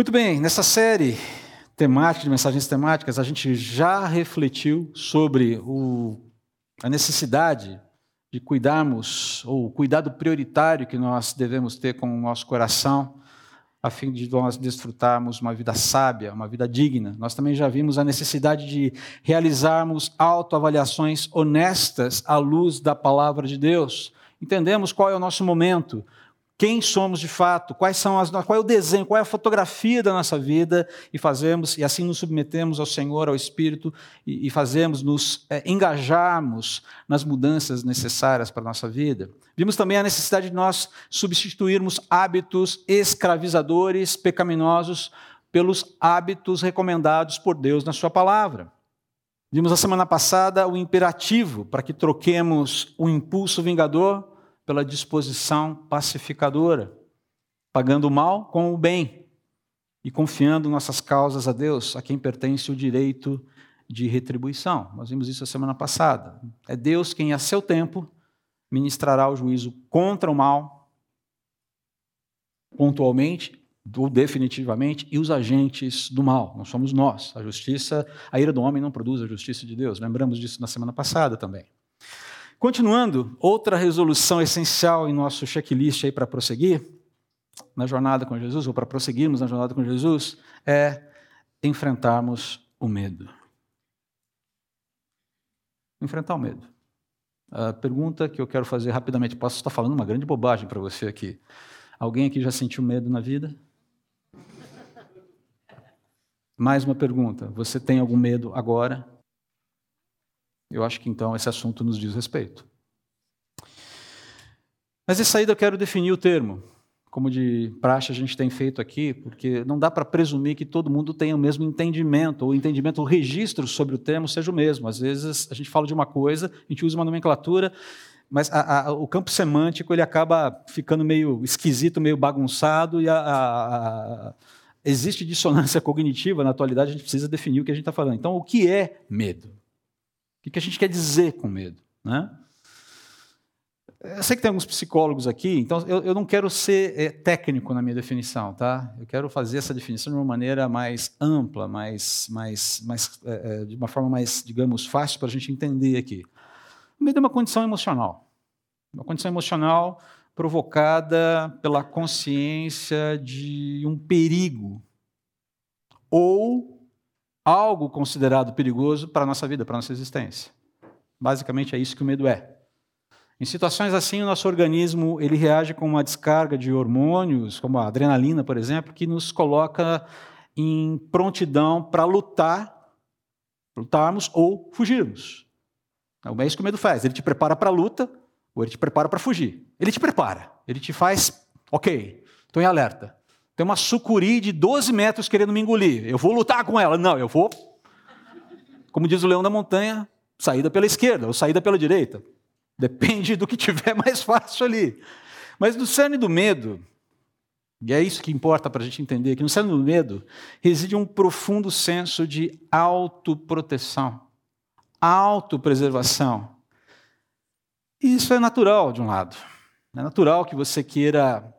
Muito bem, nessa série temática, de mensagens temáticas, a gente já refletiu sobre o, a necessidade de cuidarmos, ou o cuidado prioritário que nós devemos ter com o nosso coração, a fim de nós desfrutarmos uma vida sábia, uma vida digna. Nós também já vimos a necessidade de realizarmos autoavaliações honestas à luz da palavra de Deus. Entendemos qual é o nosso momento, quem somos de fato, quais são as, qual é o desenho, qual é a fotografia da nossa vida e fazemos e assim nos submetemos ao Senhor, ao Espírito e, e fazemos nos é, engajarmos nas mudanças necessárias para a nossa vida. Vimos também a necessidade de nós substituirmos hábitos escravizadores, pecaminosos, pelos hábitos recomendados por Deus na Sua palavra. Vimos a semana passada o imperativo para que troquemos o impulso vingador pela disposição pacificadora, pagando o mal com o bem e confiando nossas causas a Deus, a quem pertence o direito de retribuição. Nós vimos isso a semana passada. É Deus quem, a seu tempo, ministrará o juízo contra o mal, pontualmente ou definitivamente, e os agentes do mal. Não somos nós. A justiça, a ira do homem não produz a justiça de Deus. Lembramos disso na semana passada também. Continuando, outra resolução essencial em nosso checklist aí para prosseguir na jornada com Jesus, ou para prosseguirmos na jornada com Jesus, é enfrentarmos o medo. Enfrentar o medo. A pergunta que eu quero fazer rapidamente, posso estar falando uma grande bobagem para você aqui. Alguém aqui já sentiu medo na vida? Mais uma pergunta. Você tem algum medo agora? Eu acho que então esse assunto nos diz respeito. Mas em saída eu quero definir o termo, como de praxe a gente tem feito aqui, porque não dá para presumir que todo mundo tenha o mesmo entendimento, ou o entendimento, o registro sobre o termo seja o mesmo. Às vezes a gente fala de uma coisa, a gente usa uma nomenclatura, mas a, a, o campo semântico ele acaba ficando meio esquisito, meio bagunçado, e a, existe dissonância cognitiva na atualidade, a gente precisa definir o que a gente está falando. Então, o que é medo? O que a gente quer dizer com medo? Né? Eu sei que tem alguns psicólogos aqui, então eu, eu não quero ser é, técnico na minha definição, tá? Eu quero fazer essa definição de uma maneira mais ampla, mais, mais, mais é, de uma forma mais, digamos, fácil para a gente entender aqui. O medo é uma condição emocional, uma condição emocional provocada pela consciência de um perigo ou algo considerado perigoso para a nossa vida, para a nossa existência. Basicamente é isso que o medo é. Em situações assim, o nosso organismo ele reage com uma descarga de hormônios, como a adrenalina, por exemplo, que nos coloca em prontidão para lutar, lutarmos ou fugirmos. É isso que o medo faz. Ele te prepara para a luta ou ele te prepara para fugir. Ele te prepara. Ele te faz, ok, estou em alerta. Tem uma sucuri de 12 metros querendo me engolir. Eu vou lutar com ela. Não, eu vou. Como diz o leão da montanha, saída pela esquerda ou saída pela direita. Depende do que tiver mais fácil ali. Mas no cerne do medo, e é isso que importa para a gente entender, que no cerne do medo reside um profundo senso de autoproteção, autopreservação. E isso é natural, de um lado. É natural que você queira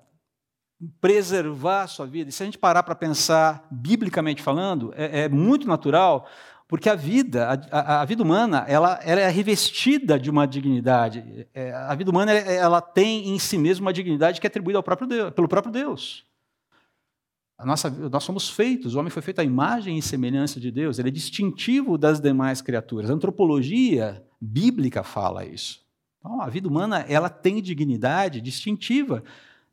preservar a sua vida. E se a gente parar para pensar, biblicamente falando, é, é, muito natural, porque a vida, a, a vida humana, ela, ela, é revestida de uma dignidade. É, a vida humana, ela tem em si mesma uma dignidade que é atribuída próprio Deus, pelo próprio Deus. Nossa, nós somos feitos, o homem foi feito à imagem e semelhança de Deus, ele é distintivo das demais criaturas. A antropologia bíblica fala isso. Então, a vida humana ela tem dignidade distintiva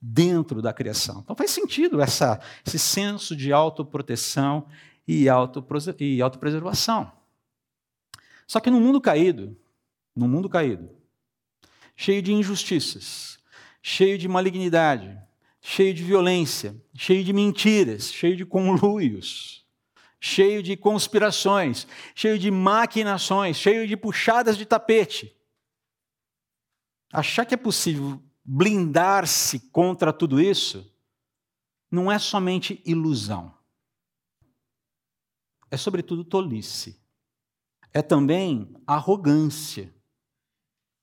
dentro da criação. Então faz sentido essa, esse senso de autoproteção e, autopreservação. Só que no mundo caído, no mundo caído, cheio de injustiças, cheio de malignidade, cheio de violência, cheio de mentiras, cheio de conluios, cheio de conspirações, cheio de maquinações, cheio de puxadas de tapete. Achar que é possível blindar-se contra tudo isso não é somente ilusão. É, sobretudo, tolice. É também arrogância.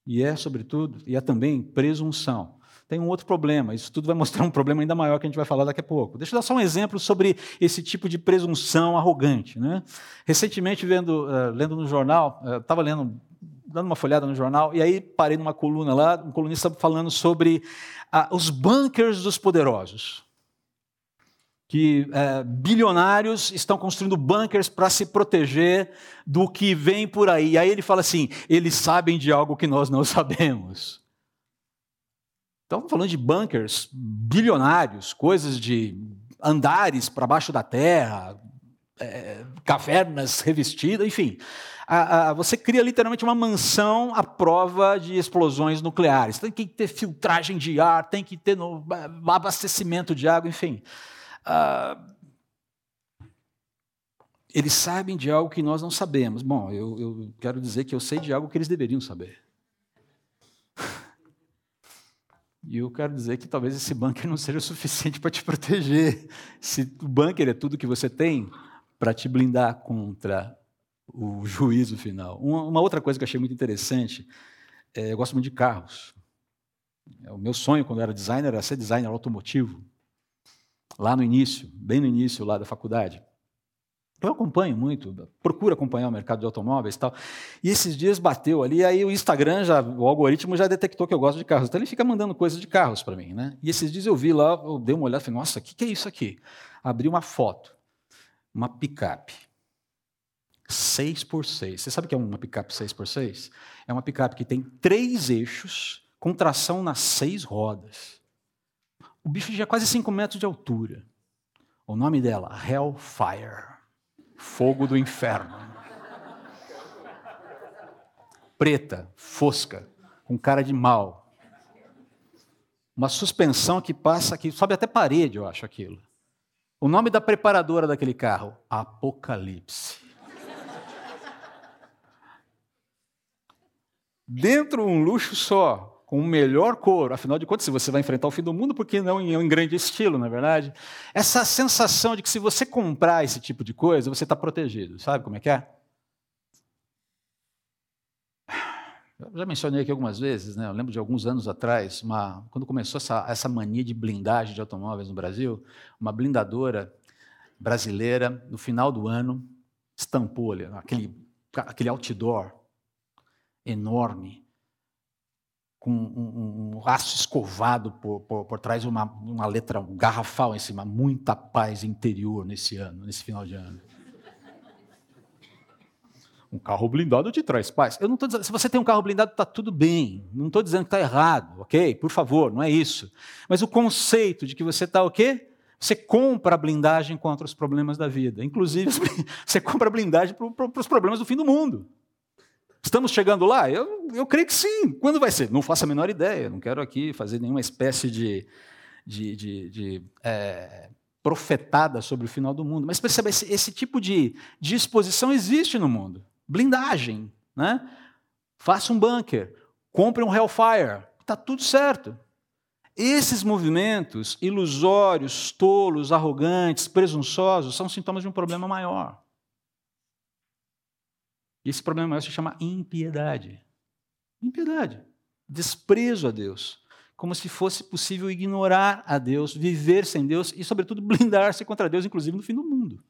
E é, sobretudo, e é também presunção. tem um outro problema. Isso tudo vai mostrar um problema ainda maior que a gente vai falar daqui a pouco. Deixa eu dar só um exemplo sobre esse tipo de presunção arrogante. Né? Recentemente, vendo, uh, lendo no jornal, estava uh, lendo, dando uma folhada no jornal, e aí parei numa coluna lá, um colunista falando sobre uh, os bunkers dos poderosos que é, bilionários estão construindo bunkers para se proteger do que vem por aí. E aí ele fala assim: eles sabem de algo que nós não sabemos. Então, falando de bunkers bilionários, coisas de andares para baixo da terra, é, cavernas revestidas, enfim. A, a, você cria literalmente uma mansão à prova de explosões nucleares. Tem que ter filtragem de ar, tem que ter no, abastecimento de água, enfim. Ah, eles sabem de algo que nós não sabemos. Bom, eu, eu quero dizer que eu sei de algo que eles deveriam saber. E eu quero dizer que talvez esse bunker não seja o suficiente para te proteger. Se o bunker é tudo que você tem para te blindar contra o juízo final. Uma, uma, outra coisa que eu achei muito interessante, é, eu gosto muito de carros. É, o meu sonho quando eu era designer era ser designer automotivo lá no início, bem no início lá da faculdade. Eu acompanho muito, procuro acompanhar o mercado de automóveis e tal. E esses dias bateu ali, aí o Instagram, já, o algoritmo já detectou que eu gosto de carros. Então ele fica mandando coisas de carros para mim. Né? E esses dias eu vi lá, eu dei uma olhada e falei, nossa, o que, que é isso aqui? Abri uma foto, uma picape. 6x6. Você sabe o que é uma picape 6x6? É uma picape que tem três eixos com tração nas seis rodas. O bicho tinha quase 5 metros de altura. O nome dela, Hellfire fogo do inferno. Preta, fosca, com cara de mal. Uma suspensão que passa aqui, sobe até parede, eu acho aquilo. O nome da preparadora daquele carro, Apocalipse. Dentro um luxo só, com o melhor couro. Afinal de contas, se você vai enfrentar o fim do mundo, por que não em, grande estilo, na é verdade? Essa sensação de que se você comprar esse tipo de coisa, você está protegido. Sabe como é que é? Já mencionei aqui algumas vezes, né? eu lembro de alguns anos atrás, uma, quando começou essa, essa mania de blindagem de automóveis no Brasil, uma blindadora brasileira, no final do ano, estampou ali, aquele, aquele outdoor enorme, com um, um, um aço escovado por, por, por trás, uma, uma letra um garrafal em cima. Muita paz interior nesse ano, nesse final de ano. Um carro blindado te traz paz. Eu não estou dizendo, se você tem um carro blindado, está tudo bem. Não estou dizendo que está errado, ok? Por favor, não é isso. Mas o conceito de que você está o quê? Você compra a blindagem contra os problemas da vida. Inclusive, você compra a blindagem para os problemas do fim do mundo. Estamos chegando lá? Eu, eu creio que sim. Quando vai ser? Não faço a menor ideia. Não quero aqui fazer nenhuma espécie de, de, de, de é, profetada sobre o final do mundo. Mas perceba, esse, esse tipo de disposição existe no mundo. Blindagem. Né? Faça um bunker. Compre um Hellfire. Está tudo certo. Esses movimentos ilusórios, tolos, arrogantes, presunçosos, são sintomas de um problema maior. E esse problema maior se chama impiedade. Impiedade. Desprezo a Deus. Como se fosse possível ignorar a Deus, viver sem Deus e, sobretudo, blindar-se contra Deus, inclusive no fim do mundo.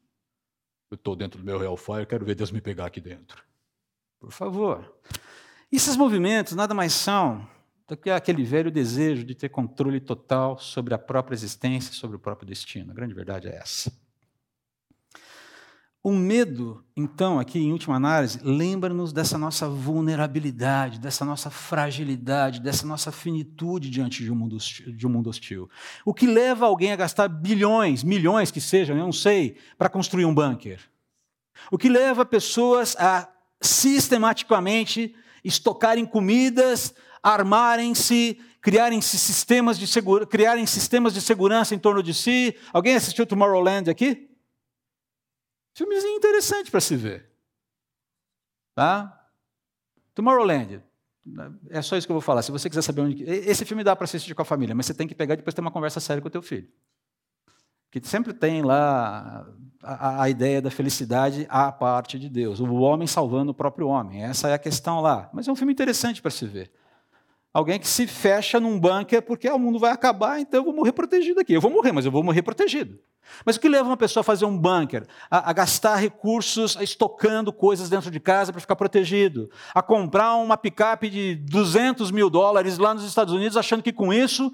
Eu estou dentro do meu Hellfire, quero ver Deus me pegar aqui dentro. Por favor. Esses movimentos nada mais são do que aquele velho desejo de ter controle total sobre a própria existência, sobre o próprio destino. A grande verdade é essa. O medo, então, aqui em última análise, lembra-nos dessa nossa vulnerabilidade, dessa nossa fragilidade, dessa nossa finitude diante de um, mundo hostil, de um mundo hostil. O que leva alguém a gastar bilhões, milhões que sejam, eu não sei, para construir um bunker? O que leva pessoas a sistematicamente estocarem comidas, armarem-se, criarem sistemas de criarem sistemas de segurança em torno de si? Alguém assistiu Tomorrowland aqui? Filmezinho interessante para se ver. Tá? Tomorrowland. É só isso que eu vou falar. Se você quiser saber onde. Esse filme dá para assistir com a família, mas você tem que pegar e depois ter uma conversa séria com o teu filho. Que sempre tem lá a, a, ideia da felicidade à parte de Deus. O homem salvando o próprio homem. Essa é a questão lá. Mas é um filme interessante para se ver. Alguém que se fecha num bunker porque ah, o mundo vai acabar, então eu vou morrer protegido aqui. Eu vou morrer, mas eu vou morrer protegido. Mas o que leva uma pessoa a fazer um bunker? A, a gastar recursos estocando coisas dentro de casa para ficar protegido? A comprar uma picape de 200 mil dólares lá nos Estados Unidos, achando que com isso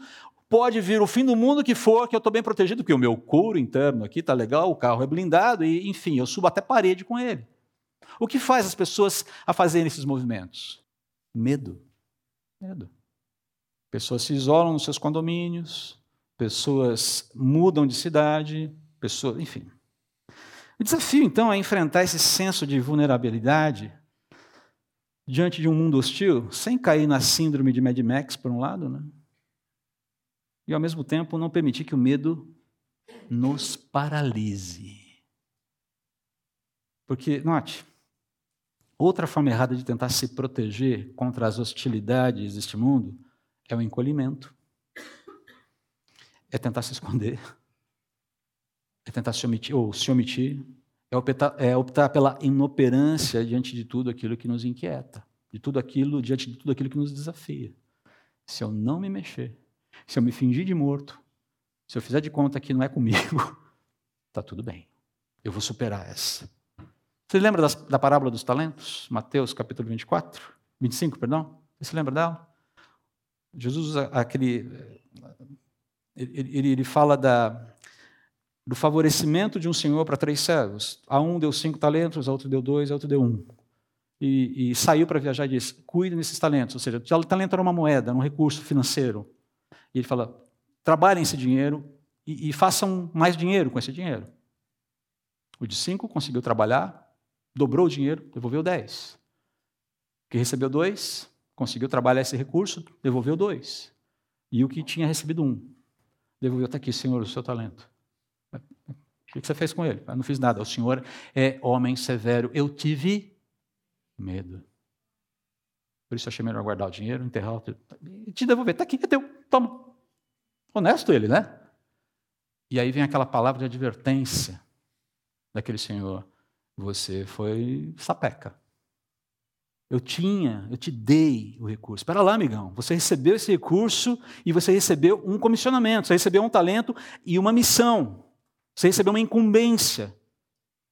pode vir o fim do mundo que for, que eu estou bem protegido, porque o meu couro interno aqui está legal, o carro é blindado, e enfim, eu subo até parede com ele. O que faz as pessoas a fazerem esses movimentos? Medo. Medo. Pessoas se isolam nos seus condomínios, pessoas mudam de cidade, pessoas, enfim. O desafio, então, é enfrentar esse senso de vulnerabilidade diante de um mundo hostil, sem cair na síndrome de Mad Max, por um lado, né? e ao mesmo tempo não permitir que o medo nos paralise. Porque, note, Outra forma errada de tentar se proteger contra as hostilidades deste mundo é o encolhimento. É tentar se esconder. É tentar se omitir, ou se omitir. É optar, é optar pela inoperância diante de tudo aquilo que nos inquieta, de tudo aquilo, diante de tudo aquilo que nos desafia. Se eu não me mexer, se eu me fingir de morto, se eu fizer de conta que não é comigo, está tudo bem. Eu vou superar essa. Você lembra das, da parábola dos talentos? Mateus capítulo 24, 25, perdão? Você lembra dela? Jesus usa aquele. Ele, ele, ele fala da, do favorecimento de um senhor para três servos. A um deu cinco talentos, a outro deu dois, a outro deu um. E, e saiu para viajar e disse: cuide desses talentos. Ou seja, o talento era uma moeda, um recurso financeiro. E ele fala: trabalhem esse dinheiro e, e façam mais dinheiro com esse dinheiro. O de cinco conseguiu trabalhar, dobrou o dinheiro, devolveu 10. O que recebeu dois, conseguiu trabalhar esse recurso, devolveu dois. E o que tinha recebido um, devolveu, está aqui, Senhor, o seu talento. O que você fez com ele? Eu ah, não fiz nada. O Senhor é homem severo. Eu tive medo. Por isso achei melhor guardar o dinheiro, enterrar e te devolver. Está aqui, é teu. Toma. Honesto ele, né? E aí vem aquela palavra de advertência daquele Senhor você foi sapeca. Eu tinha, eu te dei o recurso. Espera lá, amigão. Você recebeu esse recurso e você recebeu um comissionamento, você recebeu um talento e uma missão. Você recebeu uma incumbência.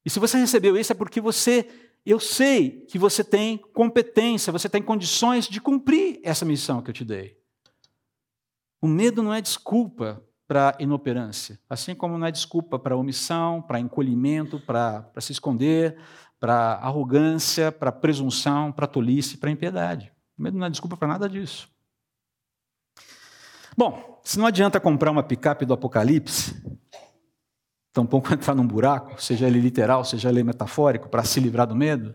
E se você recebeu isso é porque você, eu sei que você tem competência, você tem condições de cumprir essa missão que eu te dei. O medo não é desculpa para inoperância, assim como não é desculpa para omissão, para encolhimento, para se esconder, para arrogância, para presunção, para tolice, para impiedade. O medo não é desculpa para nada disso. Bom, se não adianta comprar uma picape do Apocalipse, tampouco entrar num buraco, seja ele literal, seja ele metafórico, para se livrar do medo,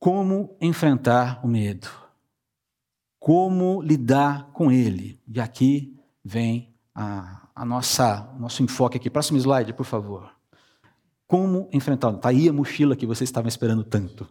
como enfrentar o medo? Como lidar com ele? E aqui vem a, a nossa nosso enfoque aqui. Próximo slide, por favor. Como enfrentar? Está aí a mochila que você estava esperando tanto.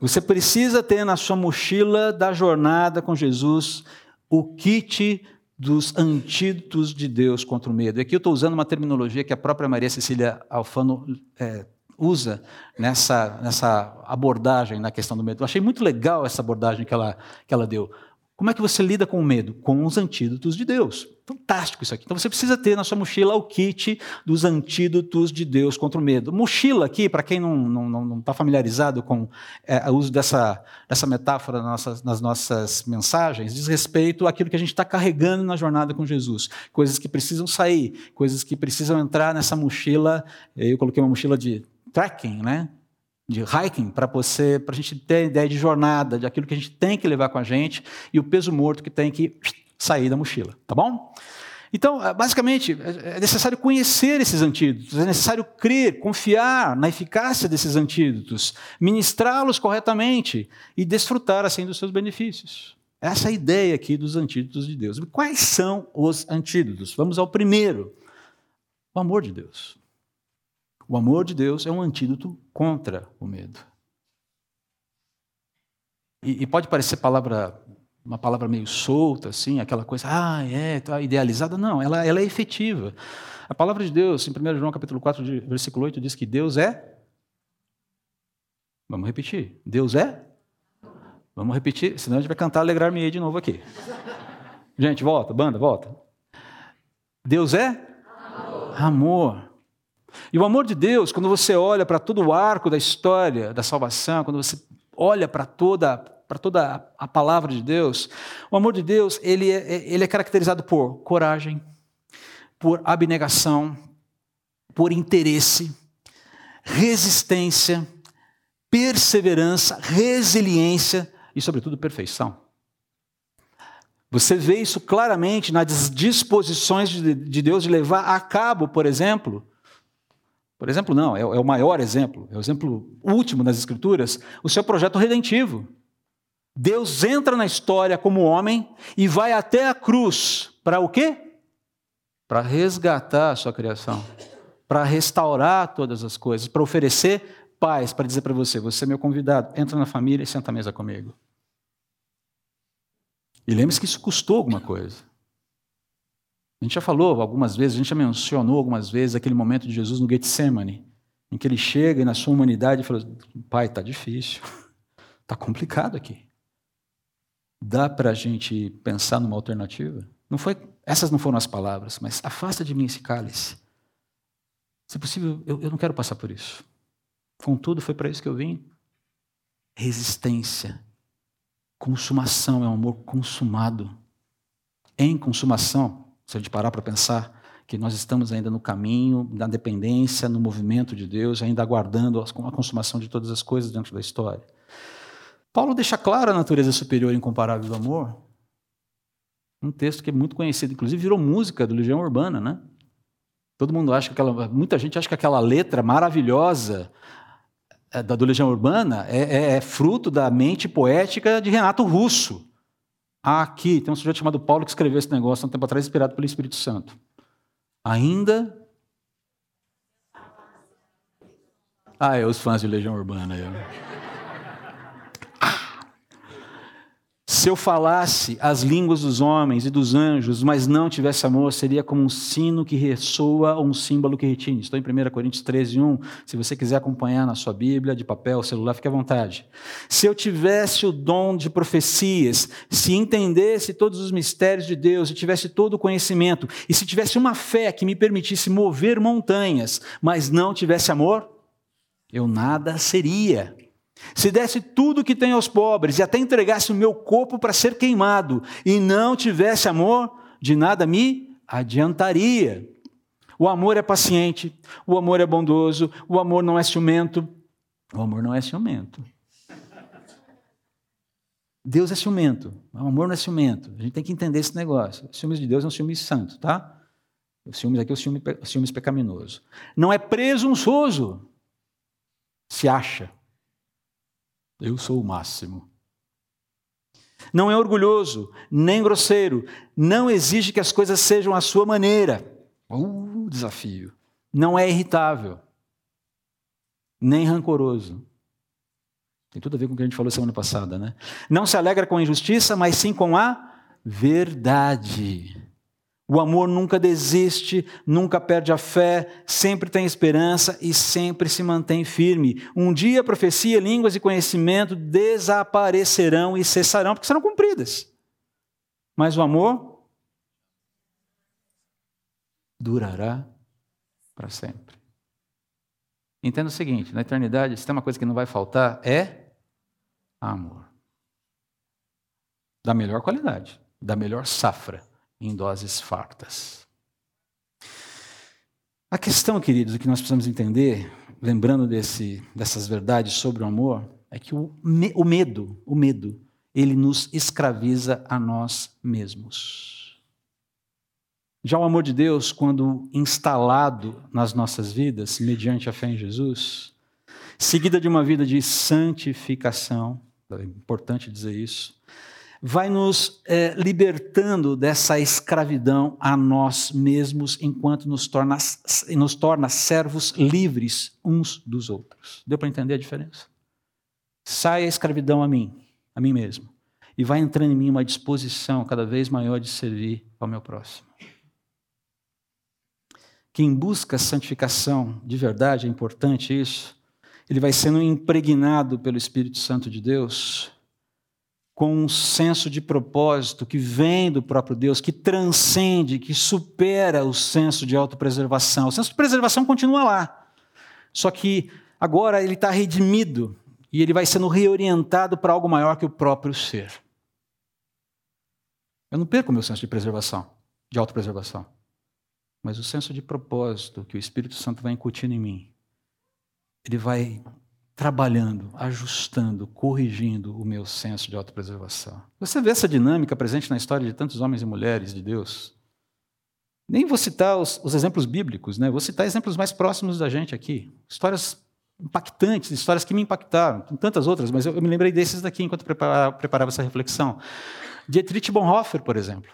Você precisa ter na sua mochila da jornada com Jesus o kit dos antídotos de Deus contra o medo. E aqui eu estou usando uma terminologia que a própria Maria Cecília Alfano é, usa nessa, nessa abordagem na questão do medo. Eu achei muito legal essa abordagem que ela, que ela deu. Como é que você lida com o medo? Com os antídotos de Deus. Fantástico isso aqui. Então você precisa ter na sua mochila o kit dos antídotos de Deus contra o medo. Mochila aqui, para quem não está familiarizado com é, o uso dessa, dessa metáfora nas nossas, nas nossas mensagens, diz respeito àquilo que a gente está carregando na jornada com Jesus. Coisas que precisam sair, coisas que precisam entrar nessa mochila. Eu coloquei uma mochila de trekking, né? De hiking para você, para a gente ter ideia de jornada, de aquilo que a gente tem que levar com a gente e o peso morto que tem que sair da mochila, tá bom? Então, é, basicamente, é, é necessário conhecer esses antídotos, é necessário crer, confiar na eficácia desses antídotos, ministrá-los corretamente e desfrutar assim dos seus benefícios. Essa é a ideia aqui dos antídotos de Deus. Quais são os antídotos? Vamos ao primeiro: o amor de Deus. O amor de Deus é um antídoto contra o medo. E, e pode parecer palavra, uma palavra meio solta, assim, aquela coisa, ah, é, tá idealizada. Não, ela, ela é efetiva. A palavra de Deus, em 1 João capítulo 4, versículo 8, diz que Deus é. Vamos repetir. Deus é Vamos repetir, senão a gente vai cantar Alegrar-me de novo aqui. Gente, volta, banda, volta. Deus é? Amor. amor. E o amor de Deus, quando você olha para todo o arco da história da salvação, quando você olha para toda, para toda a palavra de Deus, o amor de Deus ele é, ele é caracterizado por coragem, por abnegação, por interesse, resistência, perseverança, resiliência e, sobretudo, perfeição. Você vê isso claramente nas disposições de Deus de levar a cabo, por exemplo, por exemplo, não, é, é, o maior exemplo, é o exemplo último das Escrituras, o seu projeto redentivo. Deus entra na história como homem e vai até a cruz para o quê? Para resgatar a sua criação, para restaurar todas as coisas, para oferecer paz, para dizer para você: você é meu convidado, entra na família e senta à mesa comigo. E lembre-se que isso custou alguma coisa. A gente já falou algumas vezes, a gente já mencionou algumas vezes aquele momento de Jesus no Getsemane, em que ele chega e na sua humanidade fala: Pai, está difícil, está complicado aqui. Dá para a gente pensar numa alternativa? Não foi, essas não foram as palavras, mas afasta de mim esse cálice. Se possível, eu, eu não quero passar por isso. Contudo, foi para isso que eu vim. Resistência, Consumação é um amor consumado. Em consumação, se a gente parar para pensar que nós estamos ainda no caminho, na dependência, no movimento de Deus, ainda aguardando a consumação de todas as coisas dentro da história. Paulo deixa clara a natureza superior e incomparável do amor. Um texto que é muito conhecido, inclusive virou música do Legião Urbana, né? Todo mundo acha que aquela, muita gente acha que aquela letra maravilhosa é, da do Legião Urbana é, é, é, fruto da mente poética de Renato Russo. Aqui tem um sujeito chamado Paulo que escreveu esse negócio há um tempo atrás, inspirado pelo Espírito Santo. Ainda. Ah, é os fãs de Legião Urbana. Eu. Se eu falasse as línguas dos homens e dos anjos, mas não tivesse amor, seria como um sino que ressoa ou um símbolo que retine. Estou em 1 Coríntios 13, 1. Se você quiser acompanhar na sua Bíblia, de papel, celular, fique à vontade. Se eu tivesse o dom de profecias, se entendesse todos os mistérios de Deus, e tivesse todo o conhecimento, e se tivesse uma fé que me permitisse mover montanhas, mas não tivesse amor, eu nada seria. Se desse tudo que tem aos pobres e até entregasse o meu corpo para ser queimado e não tivesse amor, de nada me adiantaria. O amor é paciente, o amor é bondoso, o amor não é ciumento. O amor não é ciumento. Deus é ciumento, o amor não é ciumento. A gente tem que entender esse negócio. O ciúmes de Deus é um ciúme santo, tá? O ciúmes aqui é o ciúme, o ciúmes pecaminoso. Não é presunçoso, se acha. Eu sou o máximo. Não é orgulhoso, nem grosseiro, não exige que as coisas sejam à sua maneira. Uh, desafio. Não é irritável, nem rancoroso. Tem tudo a ver com o que a gente falou semana passada, né? Não se alegra com a injustiça, mas sim com a verdade. O amor nunca desiste, nunca perde a fé, sempre tem esperança e sempre se mantém firme. Um dia profecia, línguas e conhecimento desaparecerão e cessarão, porque serão cumpridas. Mas o amor durará para sempre. Entenda o seguinte: na eternidade, se tem uma coisa que não vai faltar, é amor. Da melhor qualidade, da melhor safra em doses fartas. A questão, queridos, que nós precisamos entender, lembrando desse, dessas verdades sobre o amor, é que o, me, o medo, o medo, ele nos escraviza a nós mesmos. Já o amor de Deus, quando instalado nas nossas vidas, mediante a fé em Jesus, seguida de uma vida de santificação, é importante dizer isso, vai nos é, libertando dessa escravidão a nós mesmos, enquanto nos torna, nos torna servos livres uns dos outros. Deu para entender a diferença? Sai a escravidão a mim, a mim mesmo, e vai entrando em mim uma disposição cada vez maior de servir ao meu próximo. Quem busca santificação de verdade, é importante isso, ele vai sendo impregnado pelo Espírito Santo de Deus com um senso de propósito que vem do próprio Deus, que transcende, que supera o senso de autopreservação. O senso de preservação continua lá, só que agora ele está redimido e ele vai sendo reorientado para algo maior que o próprio ser. Eu não perco o meu senso de preservação, de autopreservação, mas o senso de propósito que o Espírito Santo vai incutindo em mim, ele vai trabalhando, ajustando, corrigindo o meu senso de autopreservação. Você vê essa dinâmica presente na história de tantos homens e mulheres de Deus. Nem vou citar os, os exemplos bíblicos, né? vou citar exemplos mais próximos da gente aqui. Histórias impactantes, histórias que me impactaram. Tem tantas outras, mas eu, eu me lembrei desses daqui enquanto preparava, preparava essa reflexão. Dietrich Bonhoeffer, por exemplo.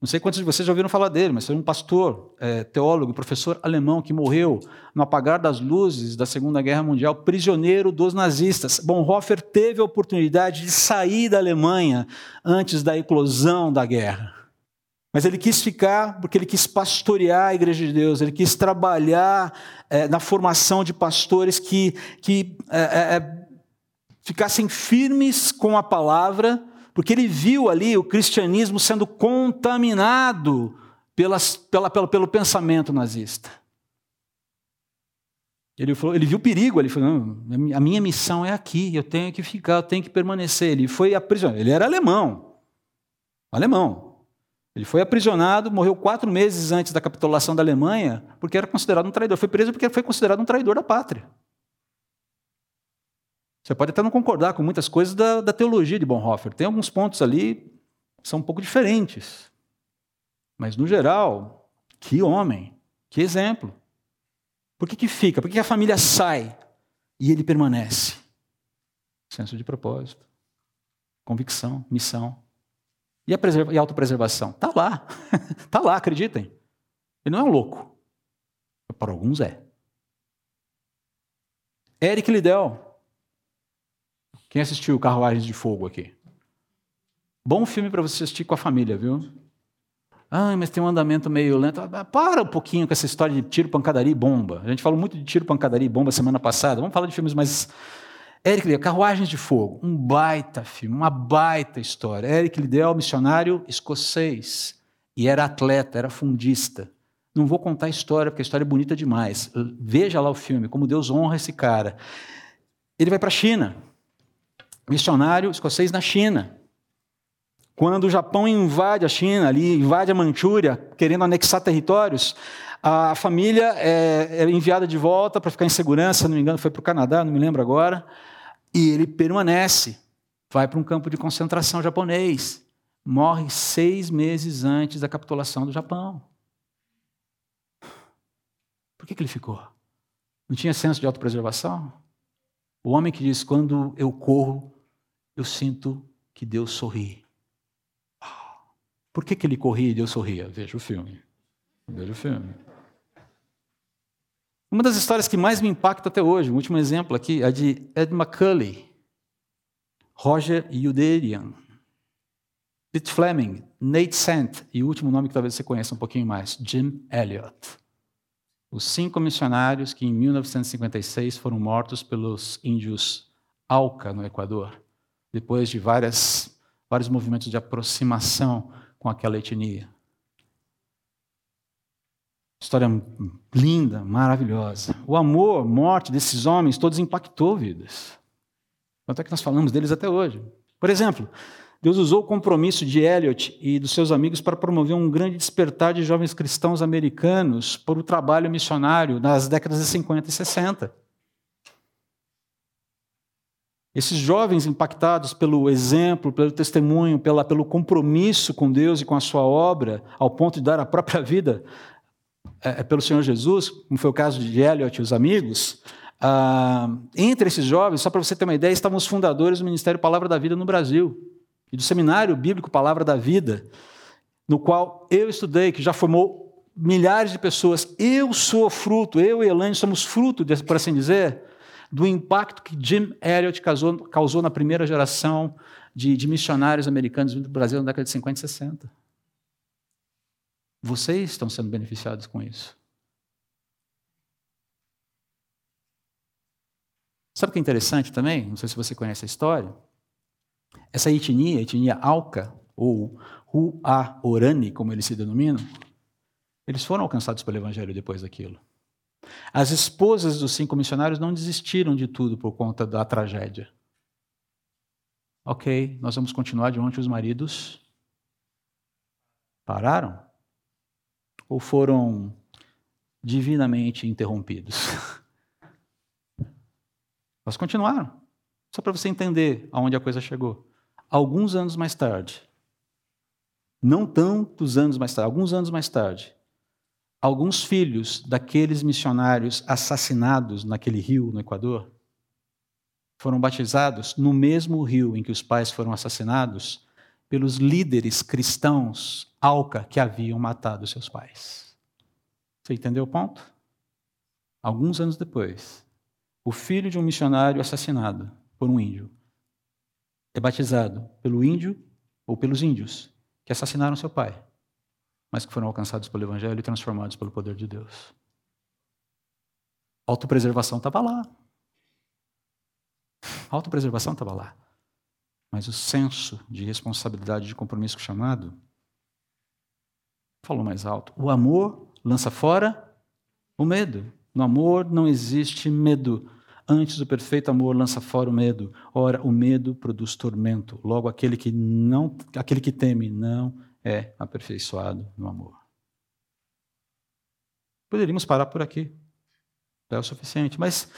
Não sei quantos de vocês já ouviram falar dele, mas foi um pastor, é, teólogo, professor alemão que morreu no apagar das luzes da Segunda Guerra Mundial, prisioneiro dos nazistas. Bonhoeffer teve a oportunidade de sair da Alemanha antes da eclosão da guerra. Mas ele quis ficar porque ele quis pastorear a Igreja de Deus, ele quis trabalhar é, na formação de pastores que, que é, é, é ficassem firmes com a palavra porque ele viu ali o cristianismo sendo contaminado pelas, pela, pelo, pelo pensamento nazista. Ele, falou, ele viu o perigo, ele falou: a minha missão é aqui, eu tenho que ficar, eu tenho que permanecer. Ele foi aprisionado, ele era alemão, alemão. Ele foi aprisionado, morreu quatro meses antes da capitulação da Alemanha, porque era considerado um traidor. Foi preso porque foi considerado um traidor da pátria. Você pode até não concordar com muitas coisas da, da teologia de Bonhoeffer. Tem alguns pontos ali que são um pouco diferentes. Mas, no geral, que homem, que exemplo. Por que, que fica? Por que, que a família sai e ele permanece? Senso de propósito, convicção, missão. E a, e a autopreservação? Está lá. Está lá, acreditem. Ele não é um louco. Para alguns é. Eric Liddell, quem assistiu Carruagens de Fogo aqui? Bom filme para você assistir com a família, viu? Ah, mas tem um andamento meio lento. Ah, para um pouquinho com essa história de tiro, pancadaria e bomba. A gente falou muito de tiro, pancadaria e bomba semana passada. Vamos falar de filmes mais. Eric Liddell, Carruagens de Fogo. Um baita filme, uma baita história. Eric Liddell, missionário escocês. E era atleta, era fundista. Não vou contar a história, porque a história é bonita demais. Veja lá o filme, como Deus honra esse cara. Ele vai para a China missionário escocês na China. Quando o Japão invade a China, ali invade a Manchúria, querendo anexar territórios, a família é, é enviada de volta para ficar em segurança, se não me engano, foi para o Canadá, não me lembro agora, e ele permanece, vai para um campo de concentração japonês, morre seis meses antes da capitulação do Japão. Por que, que ele ficou? Não tinha senso de autopreservação? O homem que diz: quando eu corro, eu sinto que Deus sorri. Por que, que ele corria e Deus sorria? Veja o filme. Veja o filme. Uma das histórias que mais me impacta até hoje, um último exemplo aqui, é de Ed McCulley, Roger Uderian, Pete Fleming, Nate Sant e o último nome que talvez você conheça um pouquinho mais, Jim Elliot. Os cinco missionários que em 1956 foram mortos pelos índios Auca, no Equador depois de várias, vários movimentos de aproximação com aquela etnia. História linda, maravilhosa. O amor, morte desses homens, todos impactou vidas. Quanto é que nós falamos deles até hoje? Por exemplo, Deus usou o compromisso de Eliot e dos seus amigos para promover um grande despertar de jovens cristãos americanos por o trabalho missionário nas décadas de 50 e 60. Esses jovens impactados pelo exemplo, pelo testemunho, pela, pelo compromisso com Deus e com a sua obra, ao ponto de dar a própria vida é, é pelo Senhor Jesus, como foi o caso de Elliot e os amigos, ah, entre esses jovens, só para você ter uma ideia, estavam os fundadores do Ministério Palavra da Vida no Brasil e do Seminário Bíblico Palavra da Vida, no qual eu estudei, que já formou milhares de pessoas. Eu sou fruto, eu e Elaine somos fruto, por assim dizer, do impacto que Jim Elliot causou, causou na primeira geração de, de missionários americanos do Brasil na década de 50 e 60. Vocês estão sendo beneficiados com isso. Sabe o que é interessante também? Não sei se você conhece a história. Essa etnia, a etnia Alca, ou Huaorani, como eles se denominam, eles foram alcançados pelo Evangelho depois daquilo. As esposas dos cinco missionários não desistiram de tudo por conta da tragédia. Ok, nós vamos continuar de onde os maridos pararam? Ou foram divinamente interrompidos? Mas continuaram. Só para você entender aonde a coisa chegou. Alguns anos mais tarde, não tantos anos mais tarde, alguns anos mais tarde, alguns filhos daqueles missionários assassinados naquele rio no Equador foram batizados no mesmo rio em que os pais foram assassinados pelos líderes cristãos Alca que haviam matado seus pais. Você entendeu o ponto? Alguns anos depois, o filho de um missionário assassinado por um índio é batizado pelo índio ou pelos índios que assassinaram seu pai mas que foram alcançados pelo Evangelho e transformados pelo poder de Deus. A autopreservação estava lá. A autopreservação estava lá. Mas o senso de responsabilidade, de compromisso chamado, falou mais alto. O amor lança fora o medo. No amor não existe medo. Antes o perfeito amor lança fora o medo. Ora, o medo produz tormento. Logo aquele que não, aquele que teme não é aperfeiçoado no amor. Poderíamos parar por aqui. É o suficiente. Mas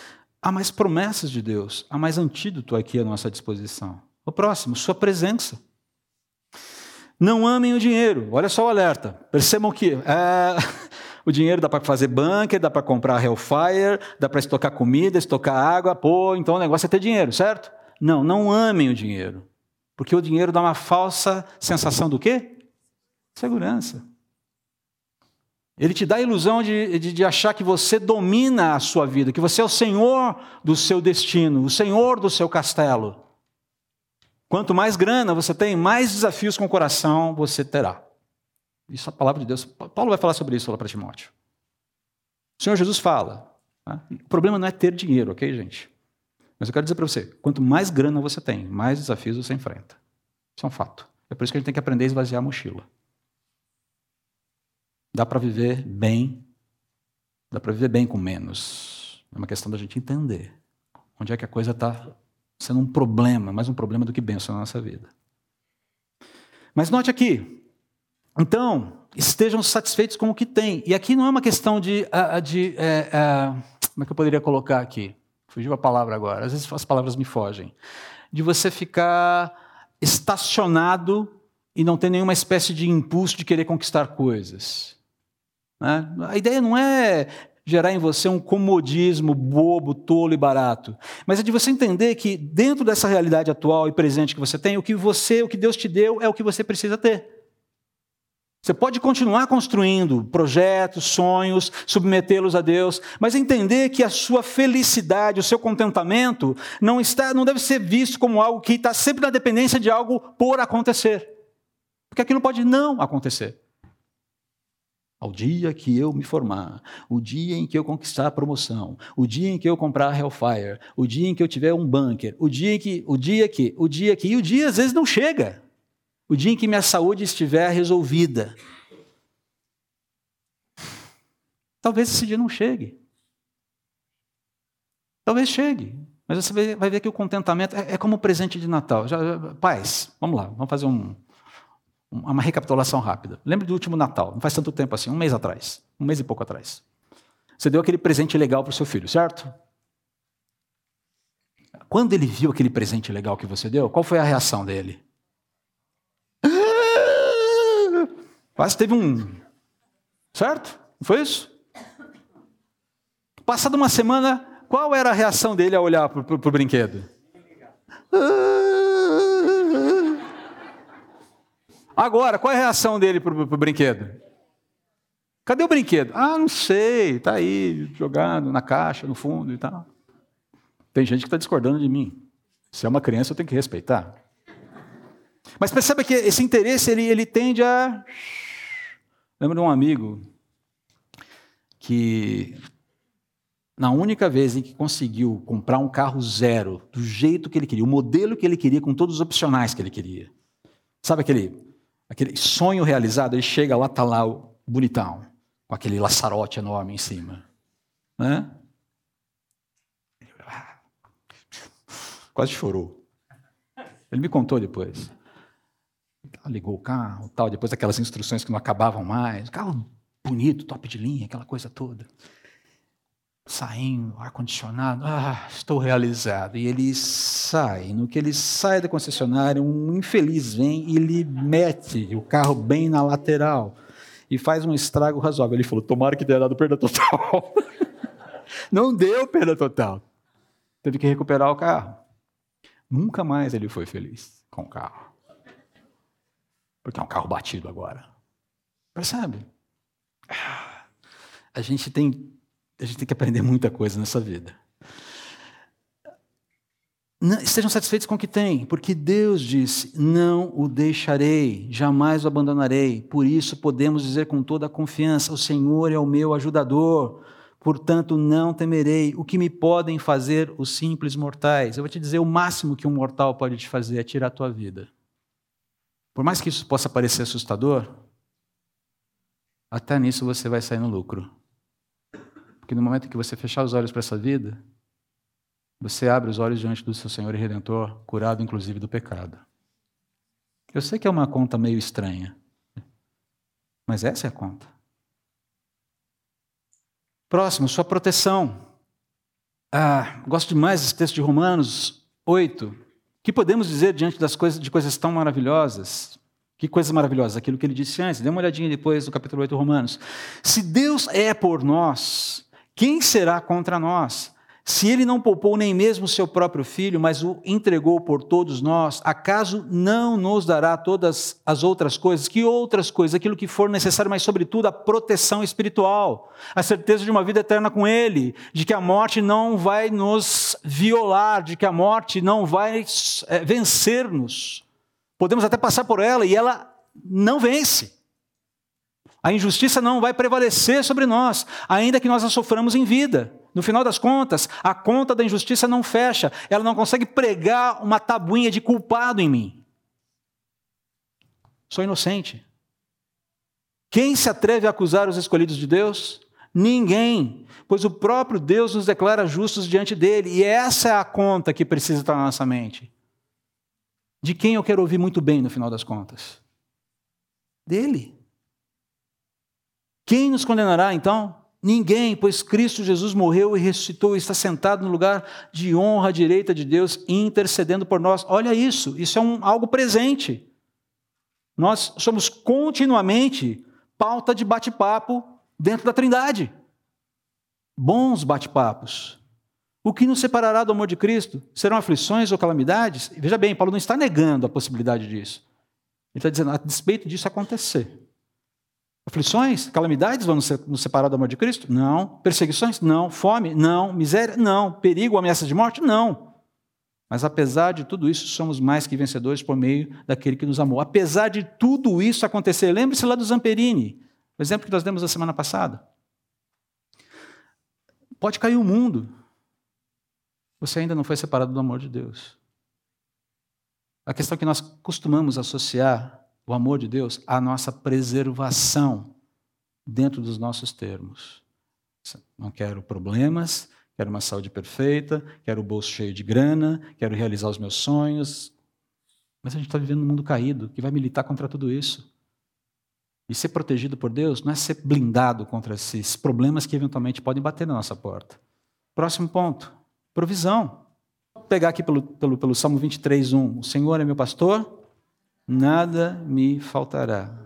há mais promessas de Deus, há mais antídoto aqui à nossa disposição. O próximo, sua presença. Não amem o dinheiro. Olha só o alerta. Percebam que é, o dinheiro dá para fazer bunker, dá para comprar Hellfire, dá para estocar comida, estocar água. Pô, então o negócio é ter dinheiro, certo? Não, não amem o dinheiro. Porque o dinheiro dá uma falsa sensação do quê? Segurança. Ele te dá a ilusão de, de, de, achar que você domina a sua vida, que você é o senhor do seu destino, o senhor do seu castelo. Quanto mais grana você tem, mais desafios com o coração você terá. Isso é a palavra de Deus. Paulo vai falar sobre isso lá para Timóteo. O Senhor Jesus fala. Né? O problema não é ter dinheiro, ok, gente? Mas eu quero dizer para você: quanto mais grana você tem, mais desafios você enfrenta. Isso é um fato. É por isso que a gente tem que aprender a esvaziar a mochila. Dá para viver bem, dá para viver bem com menos. É uma questão da gente entender onde é que a coisa está sendo um problema, mais um problema do que benção na nossa vida. Mas note aqui, então, estejam satisfeitos com o que têm. E aqui não é uma questão de. de é, é, como é que eu poderia colocar aqui? Fugiu a palavra agora, às vezes as palavras me fogem. De você ficar estacionado e não ter nenhuma espécie de impulso de querer conquistar coisas. Né? A ideia não é gerar em você um comodismo bobo, tolo e barato, mas é de você entender que dentro dessa realidade atual e presente que você tem, o que você, o que Deus te deu é o que você precisa ter. Você pode continuar construindo projetos, sonhos, submetê-los a Deus, mas entender que a sua felicidade, o seu contentamento não está, não deve ser visto como algo que está sempre na dependência de algo por acontecer, porque aquilo pode não acontecer. Ao dia que eu me formar, o dia em que eu conquistar a promoção, o dia em que eu comprar Hellfire, o dia em que eu tiver um bunker, o dia que, o dia que, o dia que, e o dia às vezes não chega. O dia em que minha saúde estiver resolvida. Talvez esse dia não chegue. Talvez chegue. Mas você vai ver que o contentamento é, é como o presente de Natal. Já, já, paz, vamos lá, vamos fazer um, uma recapitulação rápida. Lembre do último Natal, não faz tanto tempo assim, um mês atrás, um mês e pouco atrás. Você deu aquele presente legal para o seu filho, certo? Quando ele viu aquele presente legal que você deu, qual foi a reação dele? Quase teve um. Certo? Não foi isso? Passada uma semana, qual era a reação dele ao olhar para o brinquedo? Agora, qual é a reação dele para o brinquedo? Cadê o brinquedo? Ah, não sei, está aí, jogado na caixa, no fundo e tal. Tem gente que está discordando de mim. Se é uma criança, eu tenho que respeitar. Mas perceba que esse interesse, ele, ele tende a... Lembro de um amigo que, na única vez em que conseguiu comprar um carro zero, do jeito que ele queria, o modelo que ele queria, com todos os opcionais que ele queria. Sabe aquele, aquele sonho realizado? Ele chega lá, está lá o bonitão, com aquele laçarote enorme em cima. Né? Quase chorou. Ele me contou depois. Ligou o carro, tal, depois aquelas instruções que não acabavam mais. Carro bonito, top de linha, aquela coisa toda. Saindo, ar-condicionado, ah, estou realizado. E ele sai. No que ele sai da concessionária, um infeliz vem e ele mete o carro bem na lateral e faz um estrago razoável. Ele falou: tomara que tenha dado perda total. Não deu perda total. Teve que recuperar o carro. Nunca mais ele foi feliz com o carro. Porque é um carro batido agora. Percebe? A gente tem, a gente tem que aprender muita coisa nessa vida. Estejam satisfeitos com o que têm, porque Deus disse: Não o deixarei, jamais o abandonarei. Por isso podemos dizer com toda a confiança: O Senhor é o meu ajudador portanto não temerei. O que me podem fazer os simples mortais? Eu vou te dizer: o máximo que um mortal pode te fazer é tirar a tua vida. Por mais que isso possa parecer assustador, até nisso você vai sair no lucro. Porque no momento que você fechar os olhos para essa vida, você abre os olhos diante do seu Senhor e Redentor, curado inclusive do pecado. Eu sei que é uma conta meio estranha, mas essa é a conta. Próximo, sua proteção. Ah, gosto demais desse texto de Romanos 8. O que podemos dizer diante das coisas, de coisas tão maravilhosas? Que coisas maravilhosas? Aquilo que ele disse antes. Dê uma olhadinha depois do capítulo 8 de Romanos. Se Deus é por nós, quem será contra nós? Se ele não poupou nem mesmo seu próprio filho, mas o entregou por todos nós, acaso não nos dará todas as outras coisas? Que outras coisas? Aquilo que for necessário, mas sobretudo a proteção espiritual, a certeza de uma vida eterna com ele, de que a morte não vai nos violar, de que a morte não vai é, vencer-nos. Podemos até passar por ela e ela não vence. A injustiça não vai prevalecer sobre nós, ainda que nós a soframos em vida. No final das contas, a conta da injustiça não fecha, ela não consegue pregar uma tabuinha de culpado em mim. Sou inocente. Quem se atreve a acusar os escolhidos de Deus? Ninguém, pois o próprio Deus nos declara justos diante dele, e essa é a conta que precisa estar na nossa mente. De quem eu quero ouvir muito bem no final das contas? Dele. Quem nos condenará então? Ninguém, pois Cristo Jesus morreu e ressuscitou e está sentado no lugar de honra à direita de Deus, intercedendo por nós. Olha isso, isso é um, algo presente. Nós somos continuamente pauta de bate-papo dentro da Trindade. Bons bate-papos. O que nos separará do amor de Cristo? Serão aflições ou calamidades? Veja bem, Paulo não está negando a possibilidade disso. Ele está dizendo, a despeito disso acontecer. Aflições, calamidades vão nos separar do amor de Cristo? Não. Perseguições? Não. Fome? Não. Miséria? Não. Perigo, ameaça de morte? Não. Mas apesar de tudo isso, somos mais que vencedores por meio daquele que nos amou. Apesar de tudo isso acontecer, lembre-se lá do Zamperini, o exemplo que nós demos na semana passada. Pode cair o mundo, você ainda não foi separado do amor de Deus. A questão que nós costumamos associar o amor de Deus, a nossa preservação dentro dos nossos termos. Não quero problemas, quero uma saúde perfeita, quero o bolso cheio de grana, quero realizar os meus sonhos. Mas a gente está vivendo num mundo caído que vai militar contra tudo isso. E ser protegido por Deus não é ser blindado contra esses problemas que eventualmente podem bater na nossa porta. Próximo ponto: provisão. Vou pegar aqui pelo, pelo, pelo Salmo 23, 1. O Senhor é meu pastor, nada me faltará.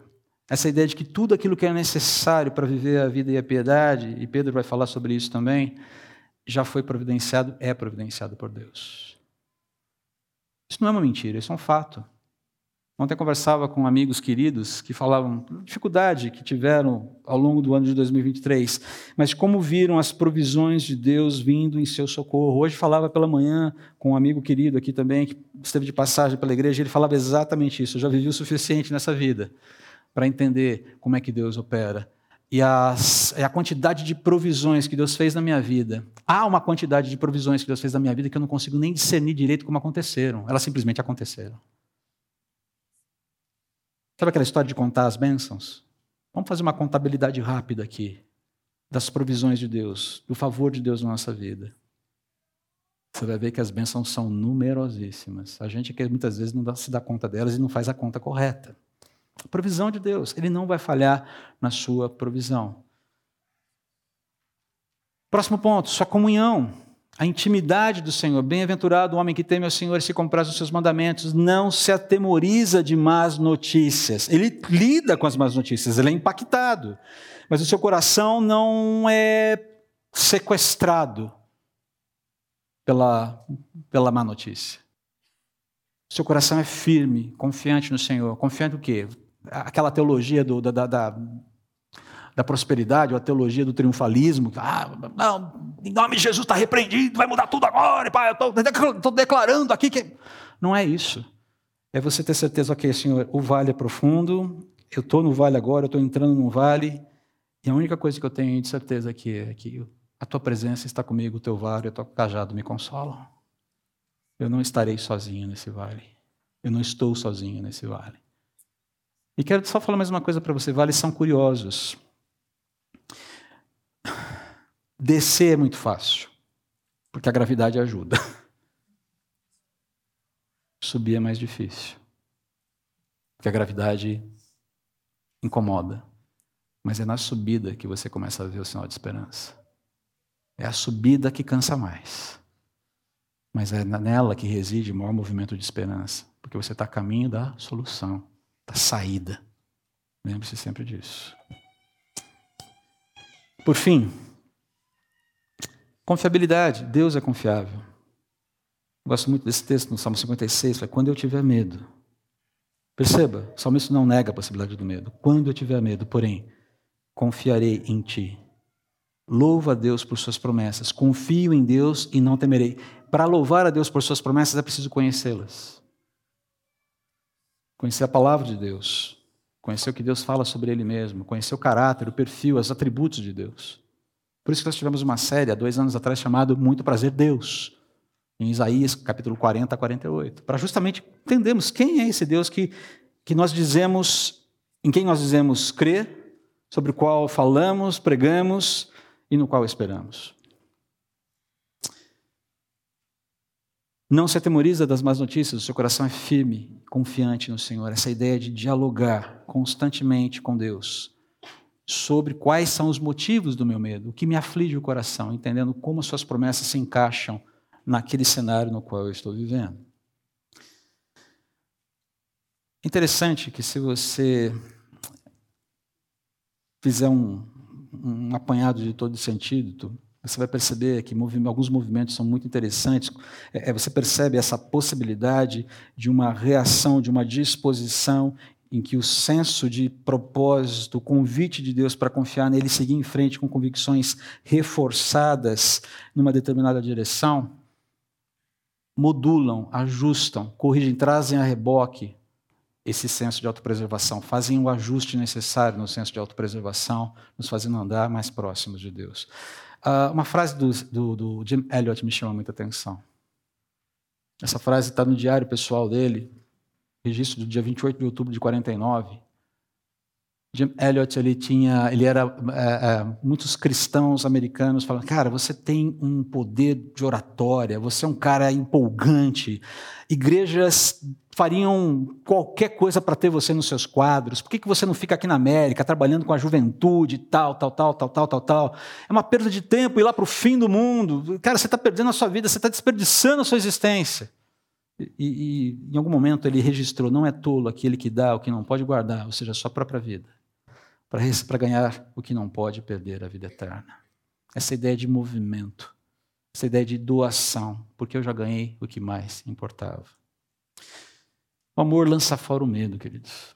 Essa ideia de que tudo aquilo que é necessário para viver a vida e a piedade, e Pedro vai falar sobre isso também, já foi providenciado, é providenciado por Deus. Isso não é uma mentira, isso é um fato. Ontem eu conversava com amigos queridos que falavam dificuldade que tiveram ao longo do ano de 2023, mas como viram as provisões de Deus vindo em seu socorro. Hoje falava pela manhã com um amigo querido aqui também, que esteve de passagem pela igreja, ele falava exatamente isso. Eu já vivi o suficiente nessa vida para entender como é que Deus opera. e as, a quantidade de provisões que Deus fez na minha vida. Há uma quantidade de provisões que Deus fez na minha vida que eu não consigo nem discernir direito como aconteceram. Elas simplesmente aconteceram. Sabe aquela história de contar as bênçãos? Vamos fazer uma contabilidade rápida aqui das provisões de Deus, do favor de Deus na nossa vida. Você vai ver que as bênçãos são numerosíssimas. A gente muitas vezes não dá, se dá conta delas e não faz a conta correta. A provisão de Deus, ele não vai falhar na sua provisão. Próximo ponto, sua comunhão, a intimidade do Senhor. Bem-aventurado o homem que teme ao Senhor e se compraz os seus mandamentos, não se atemoriza de más notícias. Ele lida com as más notícias, ele é impactado, mas o seu coração não é sequestrado pela, pela má notícia. Seu coração é firme, confiante no Senhor. Confiante o quê? aquela teologia do, da, da, da, da, prosperidade, ou a teologia do triunfalismo. Ah, não, em nome de Jesus está repreendido, vai mudar tudo agora, pai, eu estou declarando aqui que. Não é isso. É você ter certeza, ok, Senhor, o vale é profundo, eu estou no vale agora, eu estou entrando no vale, e a única coisa que eu tenho de certeza aqui é que a tua presença está comigo, o teu vale, o teu cajado me consolam. Eu não estarei sozinho nesse vale. Eu não estou sozinho nesse vale. E quero só falar mais uma coisa para você: vales são curiosos. Descer é muito fácil, porque a gravidade ajuda. Subir é mais difícil, porque a gravidade incomoda. Mas é na subida que você começa a ver o sinal de esperança. É a subida que cansa mais. Mas é nela que reside o maior movimento de esperança, porque você está a caminho da solução da saída. Lembre-se sempre disso. Por fim, confiabilidade. Deus é confiável. gosto muito desse texto no Salmo 56, fala, quando eu tiver medo. Perceba, o salmista não nega a possibilidade do medo. Quando eu tiver medo, porém, confiarei em ti. Louvo a Deus por suas promessas. Confio em Deus e não temerei. Para louvar a Deus por suas promessas é preciso conhecê-las conhecer a palavra de Deus, conhecer o que Deus fala sobre Ele mesmo, conhecer o caráter, o perfil, os atributos de Deus. Por isso que nós tivemos uma série há dois anos atrás chamada Muito Prazer Deus, em Isaías capítulo 40 a 48, para justamente entendermos quem é esse Deus que, que nós dizemos, em quem nós dizemos crer, sobre o qual falamos, pregamos e no qual esperamos. Não se atemoriza das más notícias, o seu coração é firme, confiante no Senhor. Essa ideia de dialogar constantemente com Deus sobre quais são os motivos do meu medo, o que me aflige o coração, entendendo como as suas promessas se encaixam naquele cenário no qual eu estou vivendo. Interessante que se você fizer um, um apanhado de todo sentido, você vai perceber que alguns movimentos são muito interessantes. É, é, você percebe essa possibilidade de uma reação, de uma disposição em que o senso de propósito, o convite de Deus para confiar nele, seguir em frente com convicções reforçadas numa determinada direção, modulam, ajustam, corrigem, trazem a reboque esse senso de autopreservação, fazem o ajuste necessário no senso de autopreservação, nos fazendo andar mais próximos de Deus. Uh, uma frase do, do, do, Jim Elliot me chama muita atenção. Essa frase está no diário pessoal dele, registro do dia 28 de outubro de 49. Jim Elliot ele tinha, ele era é, é, muitos cristãos americanos falando, cara, você tem um poder de oratória, você é um cara empolgante. Igrejas fariam qualquer coisa para ter você nos seus quadros? Por que, que você não fica aqui na América trabalhando com a juventude, tal, tal, tal, tal, tal, tal, tal? É uma perda de tempo ir lá para o fim do mundo. Cara, você está perdendo a sua vida, você está desperdiçando a sua existência. E, e, em algum momento ele registrou: não é tolo aquele que dá o que não pode guardar, ou seja, a sua própria vida, para ganhar o que não pode perder a vida eterna. Essa ideia de movimento, essa ideia de doação, porque eu já ganhei o que mais importava. O amor lança fora o medo, queridos.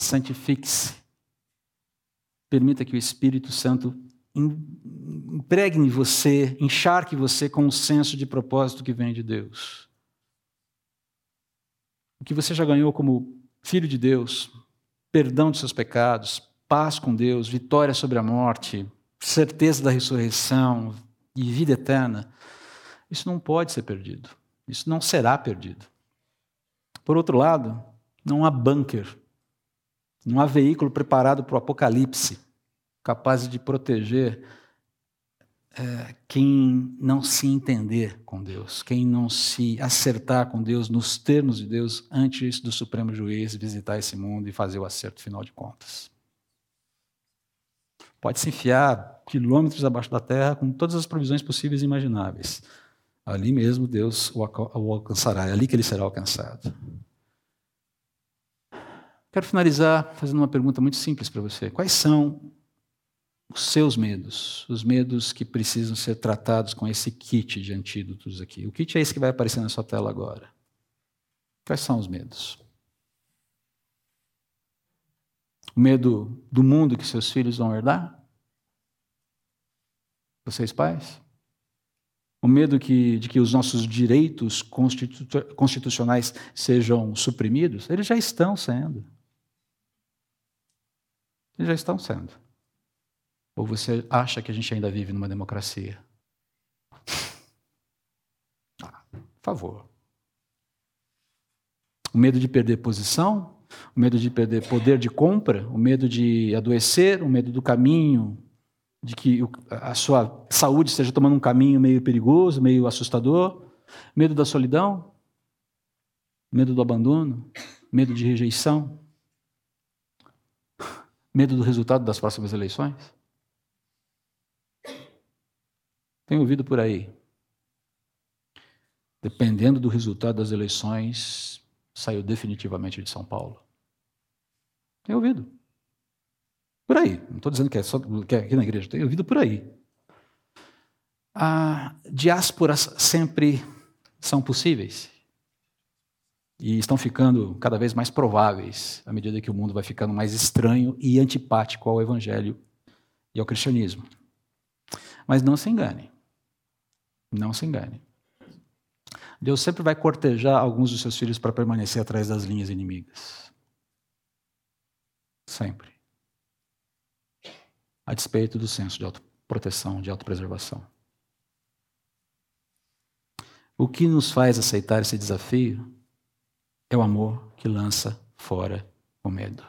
Santifique-se. Permita que o Espírito Santo impregne você, encharque você com um senso de propósito que vem de Deus. O que você já ganhou como filho de Deus, perdão de seus pecados, paz com Deus, vitória sobre a morte, certeza da ressurreição e vida eterna, isso não pode ser perdido. Isso não será perdido. Por outro lado, não há bunker, não há veículo preparado para o apocalipse, capaz de proteger é, quem não se entender com Deus, quem não se acertar com Deus nos termos de Deus antes do Supremo Juiz visitar esse mundo e fazer o acerto final de contas. Pode se enfiar quilômetros abaixo da terra com todas as provisões possíveis e imagináveis. Ali mesmo Deus o alcançará, é ali que ele será alcançado. Quero finalizar fazendo uma pergunta muito simples para você. Quais são os seus medos, os medos que precisam ser tratados com esse kit de antídotos aqui? O kit é esse que vai aparecer na sua tela agora. Quais são os medos? O medo do mundo que seus filhos vão herdar? Vocês pais? O medo que, de que os nossos direitos constitu constitucionais sejam suprimidos? Eles já estão sendo. Eles já estão sendo. Ou você acha que a gente ainda vive numa democracia? Ah, por favor. O medo de perder posição, o medo de perder poder de compra, o medo de adoecer, o medo do caminho de que a sua saúde esteja tomando um caminho meio perigoso, meio assustador, medo da solidão, medo do abandono, medo de rejeição, medo do resultado das próximas eleições. Tenho ouvido por aí. Dependendo do resultado das eleições, saiu definitivamente de São Paulo. Tenho ouvido. Por aí. Não estou dizendo que é só que é aqui na igreja, tenho ouvido por aí. A diásporas sempre são possíveis e estão ficando cada vez mais prováveis à medida que o mundo vai ficando mais estranho e antipático ao evangelho e ao cristianismo. Mas não se engane. Não se engane. Deus sempre vai cortejar alguns dos seus filhos para permanecer atrás das linhas inimigas. Sempre a despeito do senso de autoproteção, de autopreservação. O que nos faz aceitar esse desafio é o amor que lança fora o medo.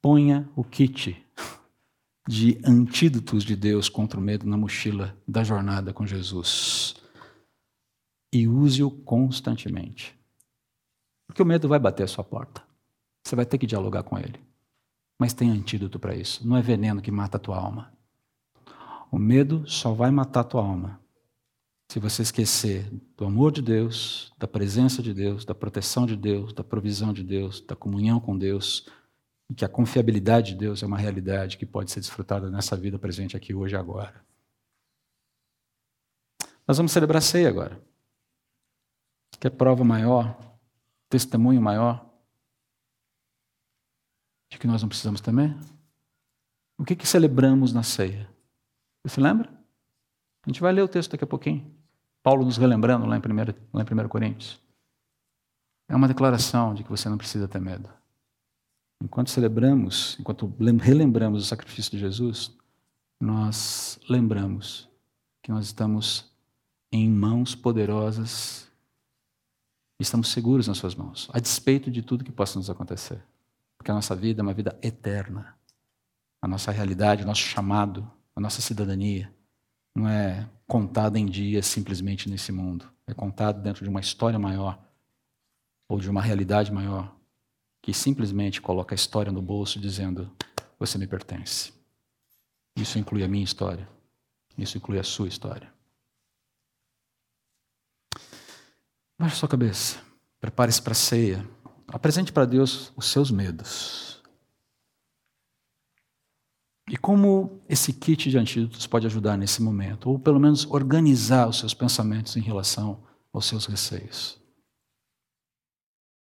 Ponha o kit de antídotos de Deus contra o medo na mochila da jornada com Jesus e use-o constantemente. Porque o medo vai bater a sua porta. Você vai ter que dialogar com ele. Mas tem antídoto para isso. Não é veneno que mata a tua alma. O medo só vai matar a tua alma se você esquecer do amor de Deus, da presença de Deus, da proteção de Deus, da provisão de Deus, da comunhão com Deus, e que a confiabilidade de Deus é uma realidade que pode ser desfrutada nessa vida presente aqui hoje e agora. Nós vamos celebrar a ceia agora. Que é prova maior, testemunho maior de que nós não precisamos temer? O que, que celebramos na ceia? Você se lembra? A gente vai ler o texto daqui a pouquinho. Paulo nos relembrando lá em 1, lá em 1 Coríntios. É uma declaração de que você não precisa ter medo. Enquanto celebramos, enquanto relembramos o sacrifício de Jesus, nós lembramos que nós estamos em mãos poderosas, estamos seguros nas suas mãos, a despeito de tudo que possa nos acontecer. Porque a nossa vida é uma vida eterna. A nossa realidade, o nosso chamado, a nossa cidadania não é contada em dias simplesmente nesse mundo. É contado dentro de uma história maior ou de uma realidade maior que simplesmente coloca a história no bolso dizendo: Você me pertence. Isso inclui a minha história. Isso inclui a sua história. Baixe sua cabeça. Prepare-se para a ceia. Apresente para Deus os seus medos. E como esse kit de antídotos pode ajudar nesse momento? Ou pelo menos organizar os seus pensamentos em relação aos seus receios.